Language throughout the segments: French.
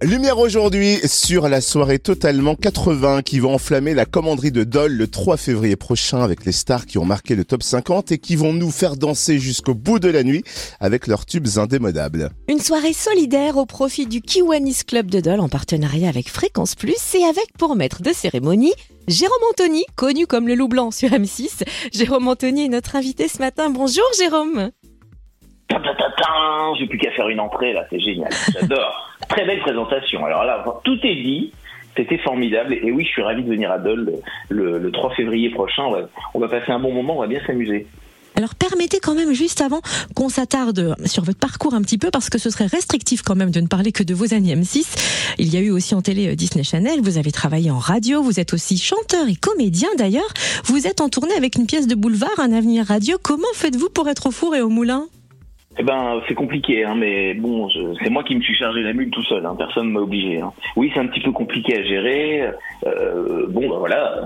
Lumière aujourd'hui sur la soirée totalement 80 qui va enflammer la commanderie de Dole le 3 février prochain avec les stars qui ont marqué le top 50 et qui vont nous faire danser jusqu'au bout de la nuit avec leurs tubes indémodables. Une soirée solidaire au profit du Kiwanis Club de Dole en partenariat avec Fréquence Plus et avec pour maître de cérémonie Jérôme Anthony, connu comme le loup blanc sur M6. Jérôme Anthony est notre invité ce matin. Bonjour Jérôme. J'ai plus qu'à faire une entrée là, c'est génial. J'adore. Très belle présentation. Alors là, tout est dit. C'était formidable. Et oui, je suis ravi de venir à Dole le, 3 février prochain. On va, passer un bon moment, on va bien s'amuser. Alors permettez quand même juste avant qu'on s'attarde sur votre parcours un petit peu parce que ce serait restrictif quand même de ne parler que de vos années M6. Il y a eu aussi en télé euh, Disney Channel, vous avez travaillé en radio, vous êtes aussi chanteur et comédien d'ailleurs. Vous êtes en tournée avec une pièce de boulevard, un avenir radio. Comment faites-vous pour être au four et au moulin? Eh ben, c'est compliqué, hein, mais bon, c'est moi qui me suis chargé la mule tout seul. Hein, personne m'a obligé. Hein. Oui, c'est un petit peu compliqué à gérer. Euh, bon, ben voilà,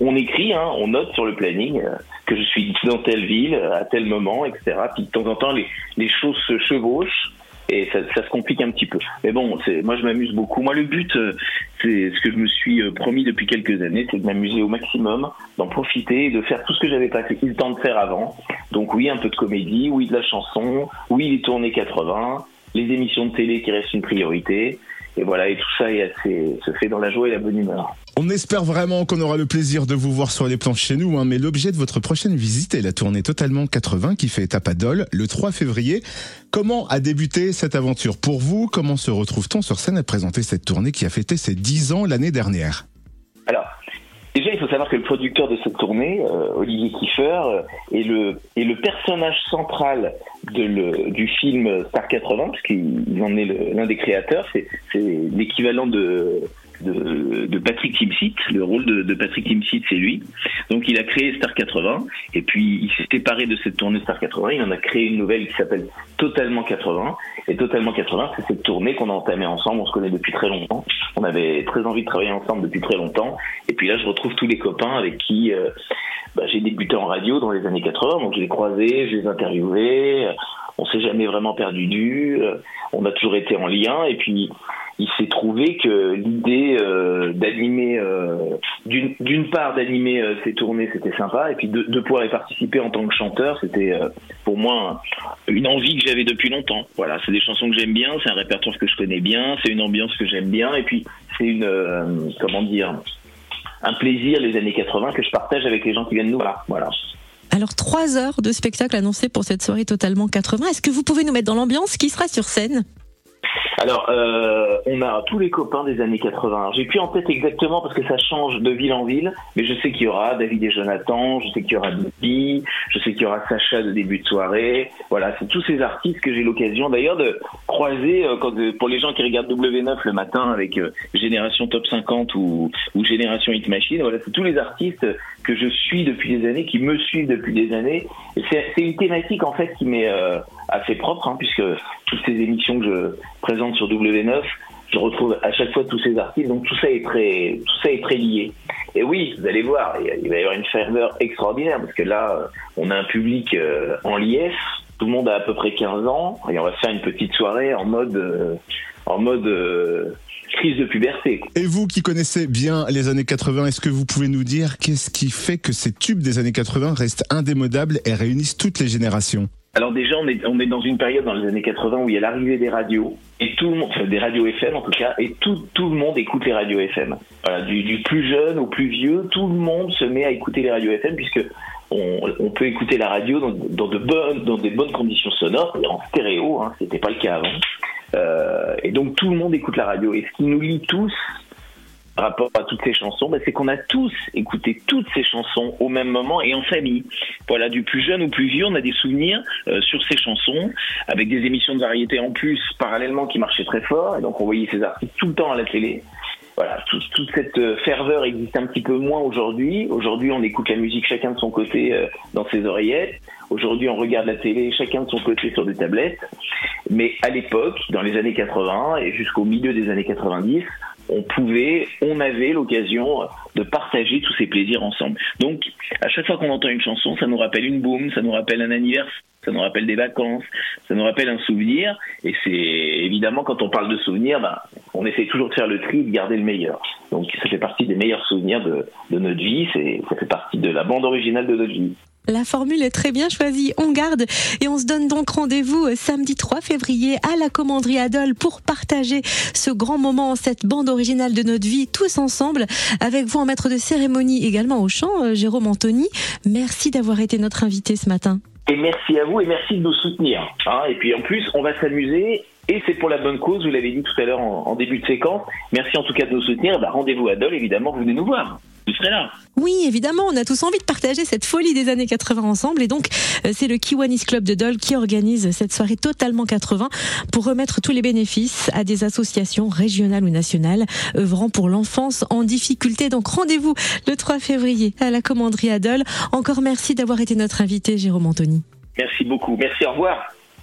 on, écrit, hein, on note sur le planning euh, que je suis dans telle ville à tel moment, etc. Puis de temps en temps, les, les choses se chevauchent et ça, se complique un petit peu. Mais bon, c'est, moi je m'amuse beaucoup. Moi le but, euh, c'est ce que je me suis euh, promis depuis quelques années, c'est de m'amuser au maximum, d'en profiter, de faire tout ce que j'avais pas eu le temps de faire avant. Donc oui, un peu de comédie, oui de la chanson, oui les tournées 80, les émissions de télé qui restent une priorité. Et voilà, et tout ça est assez, se fait dans la joie et la bonne humeur. On espère vraiment qu'on aura le plaisir de vous voir sur les planches chez nous, hein, mais l'objet de votre prochaine visite est la tournée Totalement 80 qui fait étape à Dole le 3 février. Comment a débuté cette aventure pour vous? Comment se retrouve-t-on sur scène à présenter cette tournée qui a fêté ses 10 ans l'année dernière? Alors, Déjà, il faut savoir que le producteur de cette tournée, euh, Olivier Kiefer, euh, est, le, personnage central du film Star 80, parce qu'il en est l'un des créateurs. C'est l'équivalent de, de Patrick Timsit. Le rôle de, de Patrick Timsit, c'est lui. Donc il a créé Star 80 et puis il s'est séparé de cette tournée Star 80. Il en a créé une nouvelle qui s'appelle Totalement 80. Et Totalement 80, c'est cette tournée qu'on a entamée ensemble. On se connaît depuis très longtemps. On avait très envie de travailler ensemble depuis très longtemps. Et puis là, je retrouve tous les copains avec qui euh, bah, j'ai débuté en radio dans les années 80. Donc je les croisés, je les interviewés. On s'est jamais vraiment perdu du. On a toujours été en lien. Et puis il s'est trouvé que l'idée euh, d'animer, euh, d'une part d'animer euh, ces tournées, c'était sympa, et puis de, pouvoir y participer en tant que chanteur, c'était pour moi une envie que j'avais depuis longtemps. Voilà, c'est des chansons que j'aime bien, c'est un répertoire que je connais bien, c'est une ambiance que j'aime bien, et puis c'est une, comment un plaisir les années 80 que je partage avec les gens qui viennent nous voir. Voilà. Alors, trois heures de spectacle annoncé pour cette soirée totalement 80. Est-ce que vous pouvez nous mettre dans l'ambiance? Qui sera sur scène? Alors, euh, on a tous les copains des années 80. J'ai plus en tête exactement parce que ça change de ville en ville, mais je sais qu'il y aura David et Jonathan, je sais qu'il y aura Bibi, je sais qu'il y aura Sacha de début de soirée. Voilà, c'est tous ces artistes que j'ai l'occasion d'ailleurs de croiser euh, quand, euh, pour les gens qui regardent W9 le matin avec Génération Top 50 ou, ou Génération Hit Machine. Voilà, c'est tous les artistes que je suis depuis des années, qui me suivent depuis des années. C'est une thématique en fait qui m'est assez propre, hein, puisque toutes ces émissions que je présente sur W9, je retrouve à chaque fois tous ces articles, donc tout ça est très, tout ça est très lié. Et oui, vous allez voir, il va y avoir une ferveur extraordinaire, parce que là, on a un public euh, en liesse, tout le monde a à peu près 15 ans, et on va faire une petite soirée en mode, euh, en mode euh, crise de puberté. Et vous qui connaissez bien les années 80, est-ce que vous pouvez nous dire qu'est-ce qui fait que ces tubes des années 80 restent indémodables et réunissent toutes les générations? Alors déjà, on est, on est dans une période dans les années 80 où il y a l'arrivée des radios, et tout des radios FM en tout cas, et tout, tout le monde écoute les radios FM. Voilà, du, du, plus jeune au plus vieux, tout le monde se met à écouter les radios FM puisque on, on peut écouter la radio dans, dans, de bonnes, dans des bonnes conditions sonores, en stéréo, hein, c'était pas le cas avant. Euh, et donc tout le monde écoute la radio. Et ce qui nous lie tous, rapport à toutes ces chansons, bah, c'est qu'on a tous écouté toutes ces chansons au même moment et en famille. Voilà, du plus jeune au plus vieux, on a des souvenirs euh, sur ces chansons, avec des émissions de variété en plus, parallèlement, qui marchaient très fort, et donc on voyait ces artistes tout le temps à la télé. Voilà, toute cette euh, ferveur existe un petit peu moins aujourd'hui. Aujourd'hui, on écoute la musique chacun de son côté euh, dans ses oreillettes. Aujourd'hui, on regarde la télé chacun de son côté sur des tablettes. Mais à l'époque, dans les années 80 et jusqu'au milieu des années 90, on pouvait, on avait l'occasion de partager tous ces plaisirs ensemble. Donc, à chaque fois qu'on entend une chanson, ça nous rappelle une boum, ça nous rappelle un anniversaire, ça nous rappelle des vacances, ça nous rappelle un souvenir. Et c'est évidemment quand on parle de souvenirs, ben, on essaie toujours de faire le tri de garder le meilleur. Donc ça fait partie des meilleurs souvenirs de, de notre vie, c'est, ça fait partie de la bande originale de notre vie. La formule est très bien choisie, on garde et on se donne donc rendez-vous euh, samedi 3 février à la commanderie Adol pour partager ce grand moment, cette bande originale de notre vie tous ensemble avec vous en maître de cérémonie également au chant, euh, Jérôme Anthony. Merci d'avoir été notre invité ce matin. Et merci à vous et merci de nous soutenir. Hein. Et puis en plus, on va s'amuser et c'est pour la bonne cause, vous l'avez dit tout à l'heure en, début de séquence. Merci en tout cas de nous soutenir. Bah, rendez-vous à évidemment, vous venez nous voir. Là. Oui, évidemment, on a tous envie de partager cette folie des années 80 ensemble. Et donc, euh, c'est le Kiwanis Club de Dole qui organise cette soirée totalement 80 pour remettre tous les bénéfices à des associations régionales ou nationales œuvrant pour l'enfance en difficulté. Donc, rendez-vous le 3 février à la commanderie à Dole. Encore merci d'avoir été notre invité, Jérôme Anthony. Merci beaucoup. Merci, au revoir.